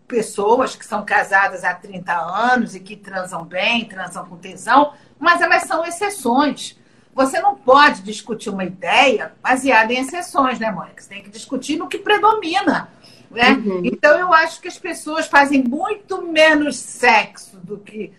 pessoas que são casadas há 30 anos e que transam bem, transam com tesão, mas elas são exceções. Você não pode discutir uma ideia baseada em exceções, né, Mônica? Você tem que discutir no que predomina. Né? Uhum. Então, eu acho que as pessoas fazem muito menos sexo do que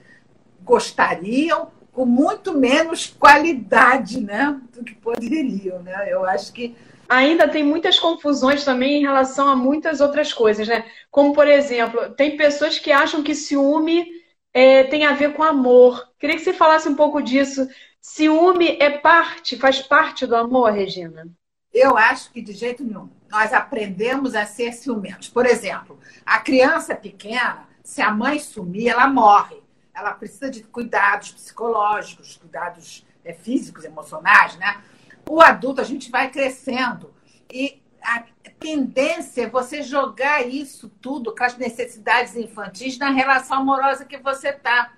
gostariam, com muito menos qualidade né, do que poderiam. Né? Eu acho que ainda tem muitas confusões também em relação a muitas outras coisas, né? Como, por exemplo, tem pessoas que acham que ciúme é, tem a ver com amor. Queria que você falasse um pouco disso. Ciúme é parte, faz parte do amor, Regina? Eu acho que de jeito nenhum. Nós aprendemos a ser ciumentos. Por exemplo, a criança pequena, se a mãe sumir, ela morre. Ela precisa de cuidados psicológicos, cuidados é, físicos, emocionais, né? O adulto, a gente vai crescendo e a tendência é você jogar isso tudo com as necessidades infantis na relação amorosa que você está.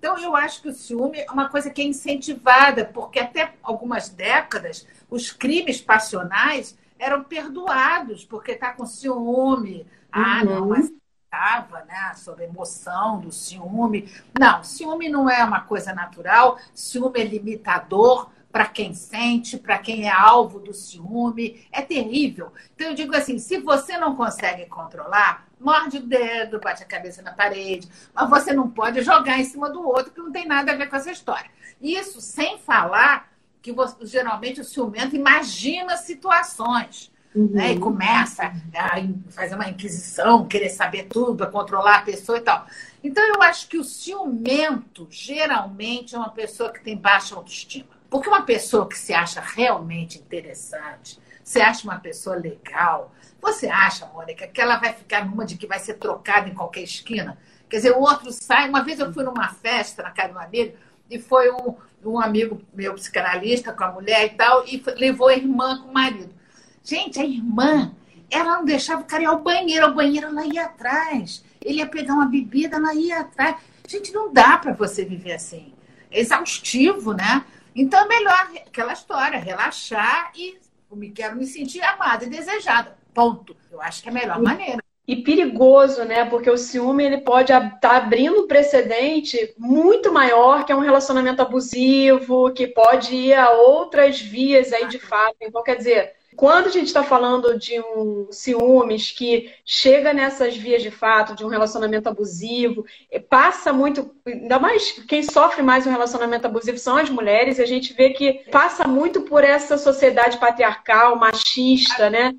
Então, eu acho que o ciúme é uma coisa que é incentivada, porque até algumas décadas os crimes passionais eram perdoados, porque está com ciúme. Ah, não, uhum. mas estava, né, sobre a emoção do ciúme. Não, ciúme não é uma coisa natural, ciúme é limitador para quem sente, para quem é alvo do ciúme. É terrível. Então, eu digo assim: se você não consegue controlar, morde o dedo, bate a cabeça na parede, mas você não pode jogar em cima do outro, que não tem nada a ver com essa história. Isso sem falar que você, geralmente o ciumento imagina situações. Uhum. Né? E começa a fazer uma inquisição, querer saber tudo, a controlar a pessoa e tal. Então, eu acho que o ciumento, geralmente, é uma pessoa que tem baixa autoestima. Porque uma pessoa que se acha realmente interessante, você acha uma pessoa legal, você acha, Mônica, que ela vai ficar numa de que vai ser trocada em qualquer esquina? Quer dizer, o outro sai. Uma vez eu fui numa festa na casa do amigo e foi um, um amigo meu psicanalista com a mulher e tal, e levou a irmã com o marido. Gente, a irmã, ela não deixava o cara ir ao banheiro, ao banheiro ela ia atrás. Ele ia pegar uma bebida, ela ia atrás. Gente, não dá para você viver assim. É exaustivo, né? Então é melhor aquela história, relaxar e me quero me sentir amada e desejada. Ponto. Eu acho que é a melhor maneira. E perigoso, né? Porque o ciúme ele pode estar tá abrindo um precedente muito maior, que é um relacionamento abusivo, que pode ir a outras vias aí de fato. Então, quer dizer, quando a gente está falando de um ciúmes que chega nessas vias de fato, de um relacionamento abusivo, passa muito, ainda mais quem sofre mais um relacionamento abusivo são as mulheres, e a gente vê que passa muito por essa sociedade patriarcal, machista, né?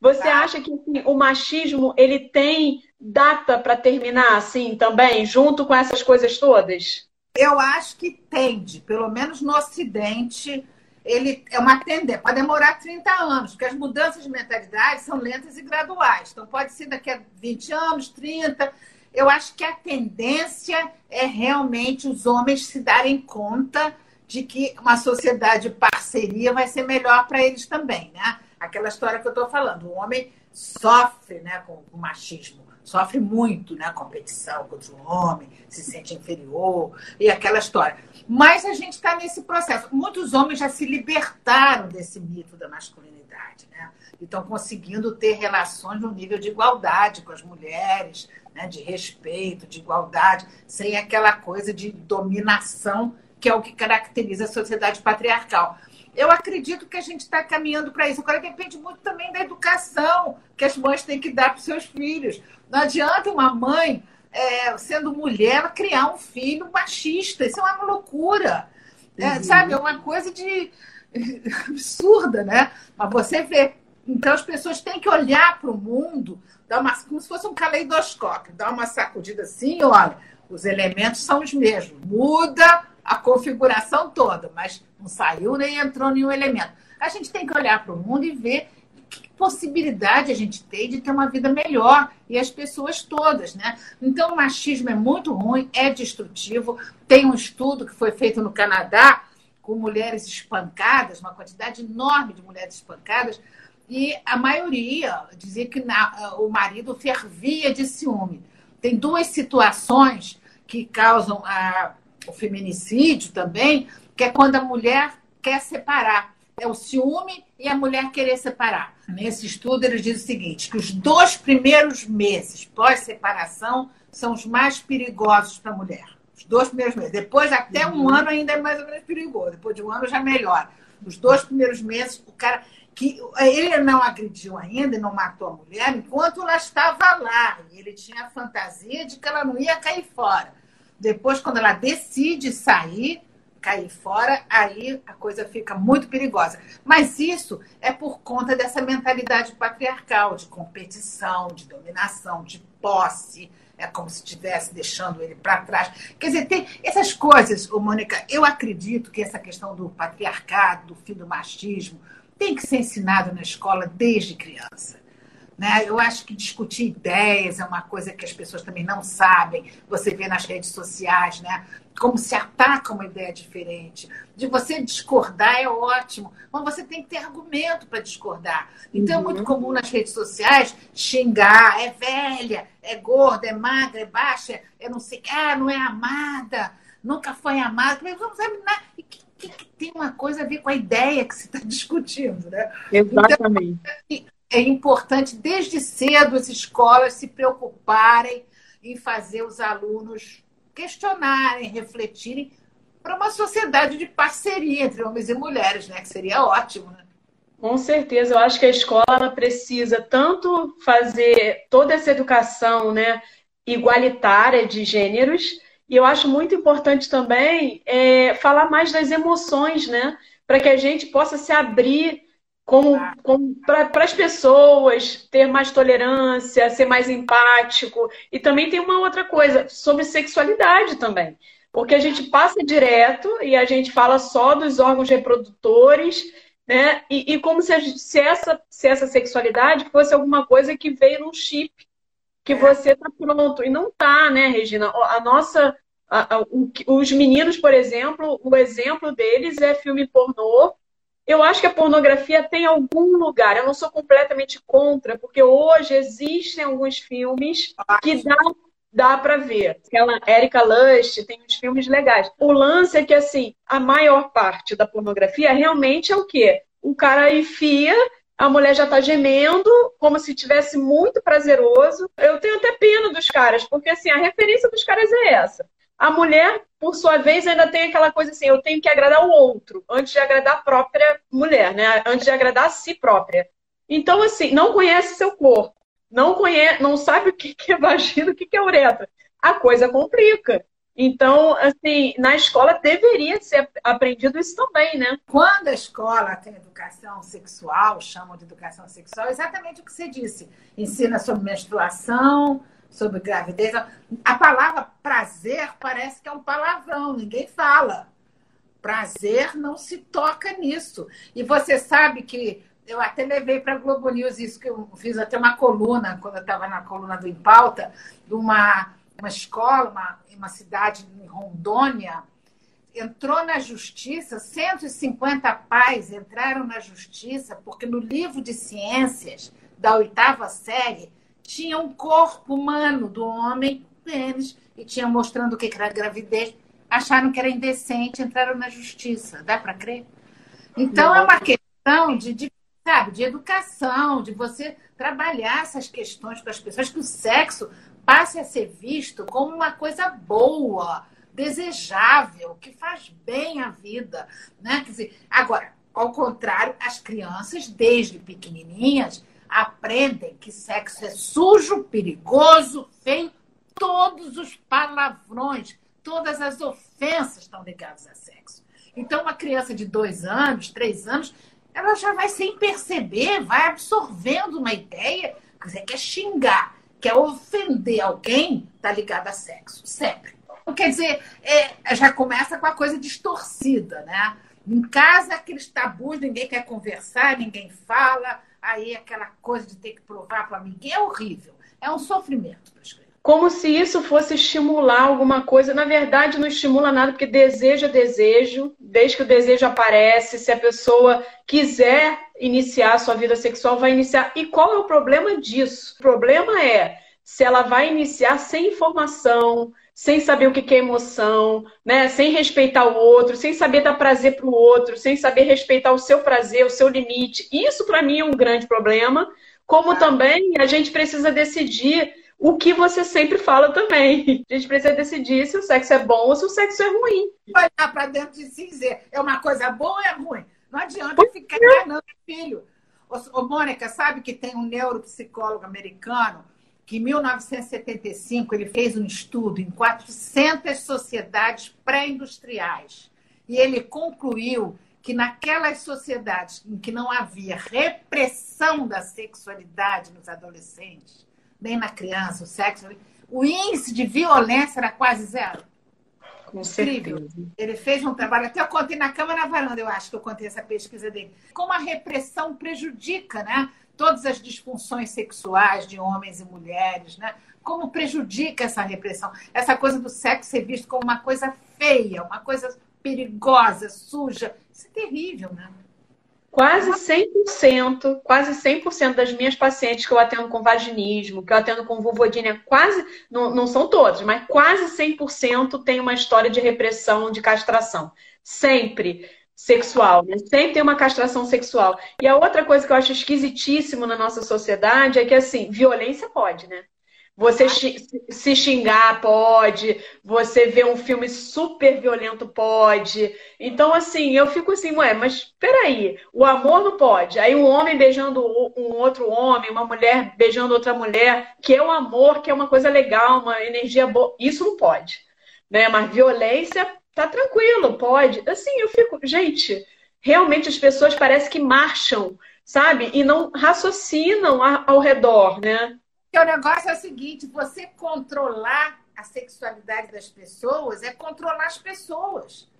Você acha que assim, o machismo ele tem data para terminar assim também, junto com essas coisas todas? Eu acho que tende, pelo menos no Ocidente, ele é uma tendência, pode demorar 30 anos, porque as mudanças de mentalidade são lentas e graduais. Então, pode ser daqui a 20 anos, 30. Eu acho que a tendência é realmente os homens se darem conta de que uma sociedade de parceria vai ser melhor para eles também, né? Aquela história que eu estou falando, o homem sofre né, com o machismo, sofre muito na né, competição contra o homem, se sente inferior, e aquela história. Mas a gente está nesse processo. Muitos homens já se libertaram desse mito da masculinidade, né? Estão conseguindo ter relações no nível de igualdade com as mulheres, né? de respeito, de igualdade, sem aquela coisa de dominação que é o que caracteriza a sociedade patriarcal. Eu acredito que a gente está caminhando para isso. Agora depende muito também da educação que as mães têm que dar para os seus filhos. Não adianta uma mãe é, sendo mulher, criar um filho machista. Isso é uma loucura. É, uhum. Sabe? É uma coisa de absurda, né? Mas você vê. Então as pessoas têm que olhar para o mundo, dar uma, como se fosse um caleidoscópio, dar uma sacudida assim, olha, os elementos são os mesmos. Muda a configuração toda, mas não saiu nem entrou nenhum elemento. A gente tem que olhar para o mundo e ver que possibilidade a gente tem de ter uma vida melhor e as pessoas todas, né? Então, o machismo é muito ruim, é destrutivo. Tem um estudo que foi feito no Canadá com mulheres espancadas, uma quantidade enorme de mulheres espancadas, e a maioria dizia que na, o marido fervia de ciúme. Tem duas situações que causam a, o feminicídio também, que é quando a mulher quer separar. É o ciúme e a mulher querer separar. Nesse estudo, eles dizem o seguinte: que os dois primeiros meses pós-separação são os mais perigosos para a mulher. Os dois primeiros meses. Depois, até um uhum. ano, ainda é mais ou menos perigoso. Depois de um ano, já melhora. Os dois primeiros meses, o cara. que Ele não agrediu ainda e não matou a mulher enquanto ela estava lá. Ele tinha a fantasia de que ela não ia cair fora. Depois, quando ela decide sair, cair fora, aí a coisa fica muito perigosa. Mas isso é por conta dessa mentalidade patriarcal de competição, de dominação, de posse. É como se estivesse deixando ele para trás. Quer dizer, tem essas coisas, Mônica. Eu acredito que essa questão do patriarcado, do fim do machismo, tem que ser ensinado na escola desde criança. Né? Eu acho que discutir ideias é uma coisa que as pessoas também não sabem. Você vê nas redes sociais, né? Como se ataca uma ideia diferente. De você discordar é ótimo, mas você tem que ter argumento para discordar. Então uhum. é muito comum nas redes sociais xingar, é velha, é gorda, é magra, é baixa, é não sei, ah, não é amada, nunca foi amada. Vamos examinar. E que, que, que, tem uma coisa a ver com a ideia que se está discutindo, né? Exatamente. Então, é importante, desde cedo, as escolas se preocuparem em fazer os alunos questionarem, refletirem para uma sociedade de parceria entre homens e mulheres, né? Que seria ótimo, né? Com certeza, eu acho que a escola precisa tanto fazer toda essa educação né, igualitária de gêneros, e eu acho muito importante também é, falar mais das emoções, né? Para que a gente possa se abrir como, como para as pessoas ter mais tolerância, ser mais empático. E também tem uma outra coisa sobre sexualidade também. Porque a gente passa direto e a gente fala só dos órgãos reprodutores, né? E, e como se, gente, se, essa, se essa sexualidade fosse alguma coisa que veio num chip, que você está pronto. E não tá, né, Regina? A nossa. A, a, os meninos, por exemplo, o exemplo deles é filme pornô eu acho que a pornografia tem algum lugar. Eu não sou completamente contra, porque hoje existem alguns filmes que dá, dá para ver. Aquela Erika Lush tem uns filmes legais. O lance é que, assim, a maior parte da pornografia realmente é o quê? O cara enfia a mulher já está gemendo, como se tivesse muito prazeroso. Eu tenho até pena dos caras, porque assim, a referência dos caras é essa. A mulher, por sua vez, ainda tem aquela coisa assim: eu tenho que agradar o outro antes de agradar a própria mulher, né? Antes de agradar a si própria. Então, assim, não conhece seu corpo, não conhece, não sabe o que é vagina, o que é uretra. A coisa complica. Então, assim, na escola deveria ser aprendido isso também, né? Quando a escola tem educação sexual, chamam de educação sexual, é exatamente o que você disse. Ensina sobre menstruação, sobre gravidez. A palavra prazer parece que é um palavrão, ninguém fala. Prazer não se toca nisso. E você sabe que eu até levei para a Globo News isso, que eu fiz até uma coluna, quando eu estava na coluna do Em Pauta, de uma, uma escola, uma, uma cidade em Rondônia, entrou na justiça, 150 pais entraram na justiça, porque no livro de ciências da oitava série tinha um corpo humano do homem, pênis, e tinha mostrando o que era gravidez. Acharam que era indecente, entraram na justiça. Dá para crer? Então, é uma questão de, de, sabe, de educação, de você trabalhar essas questões com as pessoas, que o sexo passe a ser visto como uma coisa boa, desejável, que faz bem à vida. Né? Quer dizer, agora, ao contrário, as crianças, desde pequenininhas, aprendem que sexo é sujo, perigoso, feio, todos os palavrões, todas as ofensas estão ligadas a sexo. Então, uma criança de dois anos, três anos, ela já vai sem perceber, vai absorvendo uma ideia, quer dizer, quer xingar, quer ofender alguém, está ligado a sexo, sempre. Então, quer dizer, é, já começa com a coisa distorcida, né? Em casa, aqueles tabus, ninguém quer conversar, ninguém fala, aí aquela coisa de ter que provar para mim é horrível. É um sofrimento para escrever. Como se isso fosse estimular alguma coisa. Na verdade, não estimula nada, porque desejo é desejo. Desde que o desejo aparece, se a pessoa quiser iniciar a sua vida sexual, vai iniciar. E qual é o problema disso? O problema é se ela vai iniciar sem informação, sem saber o que é emoção, né? sem respeitar o outro, sem saber dar prazer para o outro, sem saber respeitar o seu prazer, o seu limite. Isso, para mim, é um grande problema. Como também a gente precisa decidir o que você sempre fala também. A gente precisa decidir se o sexo é bom ou se o sexo é ruim. Olhar para dentro de si e dizer, é uma coisa boa ou é ruim? Não adianta ficar enganando filho. Ô, Mônica, sabe que tem um neuropsicólogo americano que em 1975 ele fez um estudo em 400 sociedades pré-industriais. E ele concluiu que naquelas sociedades em que não havia repressão da sexualidade nos adolescentes, nem na criança, o sexo, o índice de violência era quase zero. Com Incrível. Ele fez um trabalho, até eu contei na Câmara Varanda, eu acho que eu contei essa pesquisa dele. Como a repressão prejudica, né? Todas as disfunções sexuais de homens e mulheres, né? Como prejudica essa repressão. Essa coisa do sexo ser visto como uma coisa feia, uma coisa perigosa, suja. Isso é terrível, né? Quase 100%, quase 100% das minhas pacientes que eu atendo com vaginismo, que eu atendo com vulvodínia, quase, não, não são todas, mas quase 100% tem uma história de repressão, de castração. Sempre sexual, né? Sempre tem uma castração sexual. E a outra coisa que eu acho esquisitíssimo na nossa sociedade é que, assim, violência pode, né? Você se xingar pode, você ver um filme super violento pode. Então, assim, eu fico assim, ué, mas peraí, o amor não pode. Aí um homem beijando um outro homem, uma mulher beijando outra mulher, que é o amor, que é uma coisa legal, uma energia boa, isso não pode. Né? Mas violência, tá tranquilo, pode. Assim, eu fico, gente, realmente as pessoas parecem que marcham, sabe? E não raciocinam ao redor, né? Porque o negócio é o seguinte: você controlar a sexualidade das pessoas é controlar as pessoas.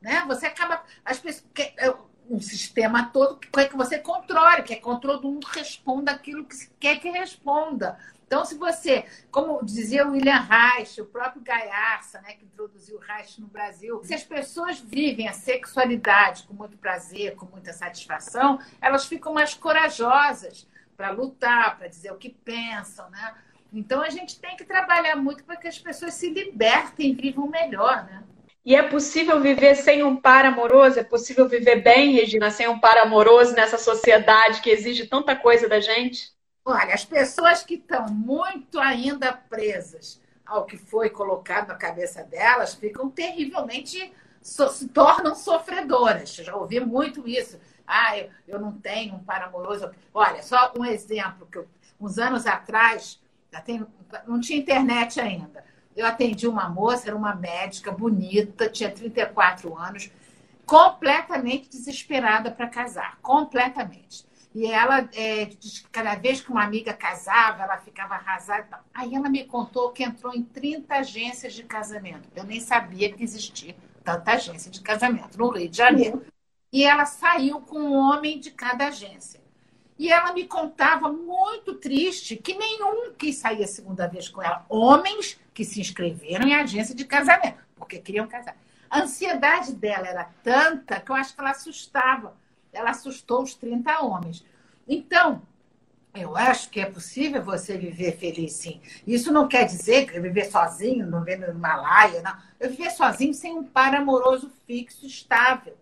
Né? Você acaba. As pessoas, é, um sistema todo que quer que você controle, que é controle do mundo responda aquilo que quer que responda. Então, se você, como dizia o William Reich, o próprio Gaiarsa, né, que introduziu o Reich no Brasil, se as pessoas vivem a sexualidade com muito prazer, com muita satisfação, elas ficam mais corajosas para lutar, para dizer o que pensam, né? Então a gente tem que trabalhar muito para que as pessoas se libertem e vivam melhor, né? E é possível viver sem um par amoroso? É possível viver bem, Regina, sem um par amoroso nessa sociedade que exige tanta coisa da gente? Olha, as pessoas que estão muito ainda presas ao que foi colocado na cabeça delas ficam terrivelmente so se tornam sofredoras. Já ouvi muito isso. Ah, eu, eu não tenho um par amoroso. Olha, só um exemplo que eu, uns anos atrás, tem, não tinha internet ainda. Eu atendi uma moça, era uma médica bonita, tinha 34 anos, completamente desesperada para casar, completamente. E ela, é, cada vez que uma amiga casava, ela ficava arrasada. Aí ela me contou que entrou em 30 agências de casamento. Eu nem sabia que existia tanta agência de casamento no Rio de Janeiro e ela saiu com um homem de cada agência. E ela me contava muito triste que nenhum quis sair a segunda vez com ela. Homens que se inscreveram em agência de casamento, porque queriam casar. A ansiedade dela era tanta que eu acho que ela assustava. Ela assustou os 30 homens. Então, eu acho que é possível você viver feliz, sim. Isso não quer dizer que viver sozinho, não viver no Himalaia, não. Eu viver sozinho sem um par amoroso fixo, estável.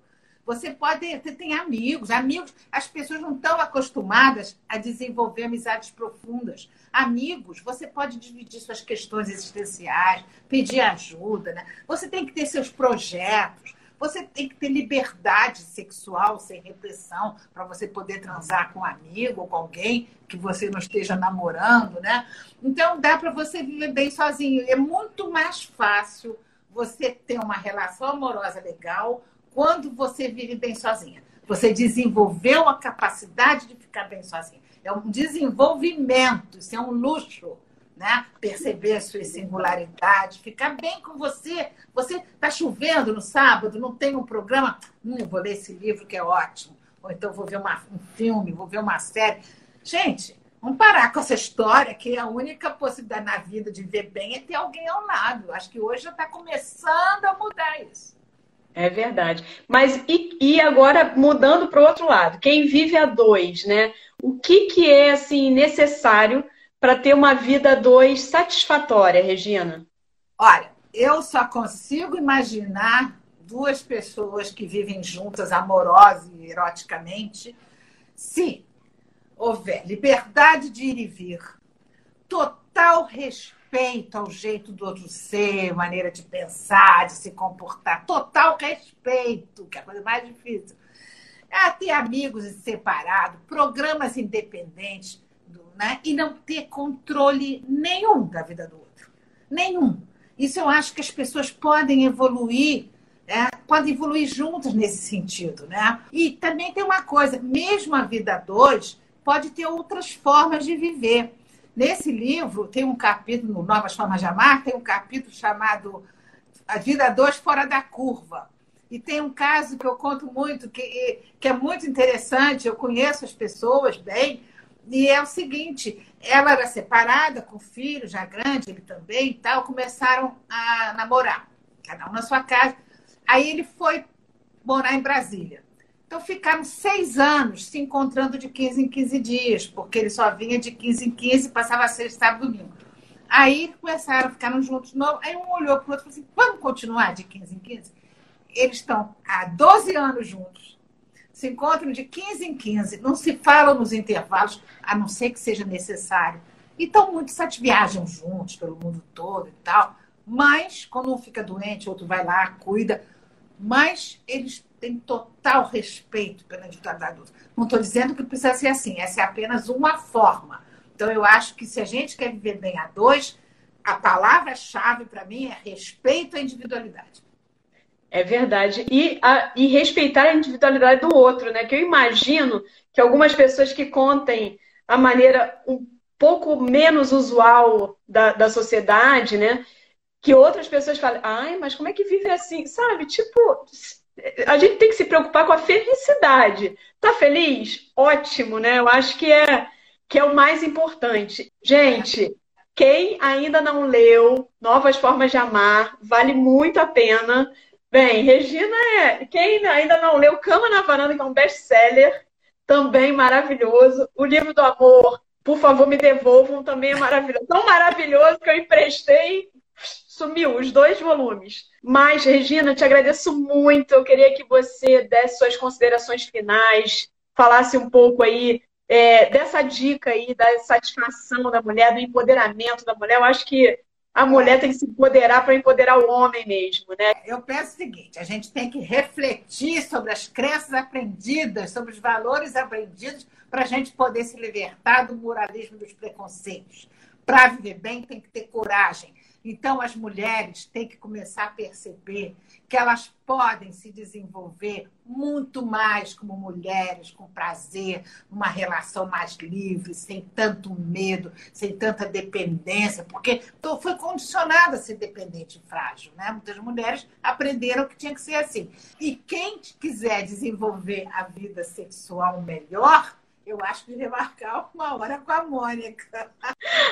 Você pode você tem amigos, amigos, as pessoas não estão acostumadas a desenvolver amizades profundas. Amigos, você pode dividir suas questões existenciais, pedir ajuda, né? Você tem que ter seus projetos. Você tem que ter liberdade sexual sem repressão para você poder transar com um amigo ou com alguém que você não esteja namorando, né? Então dá para você viver bem sozinho. É muito mais fácil você ter uma relação amorosa legal quando você vive bem sozinha. Você desenvolveu a capacidade de ficar bem sozinha. É um desenvolvimento, isso é um luxo. Né? Perceber as suas singularidades, ficar bem com você. Você está chovendo no sábado, não tem um programa? Hum, vou ler esse livro que é ótimo. ou então vou ver uma, um filme, vou ver uma série. Gente, vamos parar com essa história que a única possibilidade na vida de ver bem é ter alguém ao lado. Acho que hoje já está começando a mudar isso. É verdade. Mas e, e agora mudando para o outro lado, quem vive a dois, né? O que, que é assim necessário para ter uma vida a dois satisfatória, Regina? Olha, eu só consigo imaginar duas pessoas que vivem juntas amorosa e eroticamente se houver liberdade de ir e vir, total respeito ao jeito do outro ser, maneira de pensar, de se comportar, total respeito, que é a coisa mais difícil. É ter amigos separados, programas independentes, né? e não ter controle nenhum da vida do outro. Nenhum. Isso eu acho que as pessoas podem evoluir né? podem evoluir juntas nesse sentido. Né? E também tem uma coisa: mesmo a vida dois pode ter outras formas de viver. Nesse livro, tem um capítulo, no Novas Formas de Amar, tem um capítulo chamado A Vida Dois Fora da Curva. E tem um caso que eu conto muito, que, que é muito interessante, eu conheço as pessoas bem, e é o seguinte: ela era separada com o filho, já grande, ele também e tal, começaram a namorar, cada um na sua casa. Aí ele foi morar em Brasília. Então ficaram seis anos se encontrando de 15 em 15 dias, porque ele só vinha de 15 em 15 e passava sexta, sábado domingo. Aí começaram, ficaram juntos de novo. Aí um olhou para o outro e falou assim: vamos continuar de 15 em 15? Eles estão há 12 anos juntos, se encontram de 15 em 15, não se falam nos intervalos, a não ser que seja necessário. E estão muito viajam juntos pelo mundo todo e tal. Mas, quando um fica doente, outro vai lá, cuida mas eles têm total respeito pela individualidade do outro. Não estou dizendo que precisa ser assim, essa é apenas uma forma. Então, eu acho que se a gente quer viver bem a dois, a palavra-chave para mim é respeito à individualidade. É verdade. E, a, e respeitar a individualidade do outro, né? Que eu imagino que algumas pessoas que contem a maneira um pouco menos usual da, da sociedade, né? que outras pessoas falam, ai, mas como é que vive assim? Sabe? Tipo, a gente tem que se preocupar com a felicidade. Tá feliz? Ótimo, né? Eu acho que é, que é o mais importante. Gente, quem ainda não leu Novas Formas de Amar, vale muito a pena. Bem, Regina é. Quem ainda não leu Cama na Varanda, que é um best-seller, também maravilhoso. O livro do amor, por favor, me devolvam, também é maravilhoso. Tão maravilhoso que eu emprestei sumiu os dois volumes. Mas, Regina, te agradeço muito. Eu queria que você desse suas considerações finais, falasse um pouco aí é, dessa dica aí da satisfação da mulher, do empoderamento da mulher. Eu acho que a mulher tem que se empoderar para empoderar o homem mesmo, né? Eu penso o seguinte: a gente tem que refletir sobre as crenças aprendidas, sobre os valores aprendidos, para a gente poder se libertar do moralismo dos preconceitos. Para viver bem, tem que ter coragem então, as mulheres têm que começar a perceber que elas podem se desenvolver muito mais como mulheres, com prazer, numa relação mais livre, sem tanto medo, sem tanta dependência, porque foi condicionada a ser dependente e frágil. Né? Muitas mulheres aprenderam que tinha que ser assim. E quem quiser desenvolver a vida sexual melhor, eu acho que devia marcar uma hora com a Mônica.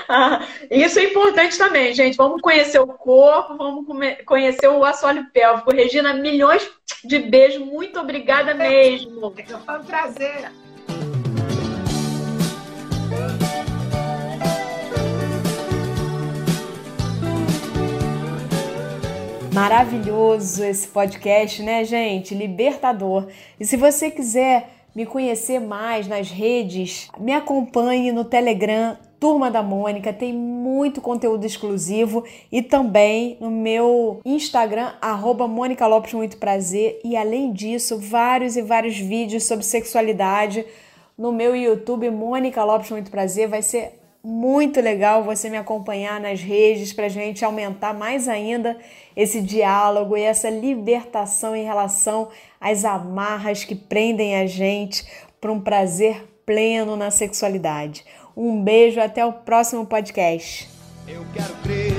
Ah, isso é importante também, gente. Vamos conhecer o corpo, vamos conhecer o assoalho pélvico. Regina, milhões de beijos. Muito obrigada mesmo. Foi um prazer. Maravilhoso esse podcast, né, gente? Libertador. E se você quiser me conhecer mais nas redes, me acompanhe no Telegram Turma da Mônica, tem muito conteúdo exclusivo e também no meu Instagram, arroba Mônica Lopes Muito Prazer. E além disso, vários e vários vídeos sobre sexualidade no meu YouTube, Mônica Lopes Muito Prazer. Vai ser muito legal você me acompanhar nas redes para gente aumentar mais ainda esse diálogo e essa libertação em relação às amarras que prendem a gente para um prazer pleno na sexualidade. Um beijo, até o próximo podcast. Eu quero crer.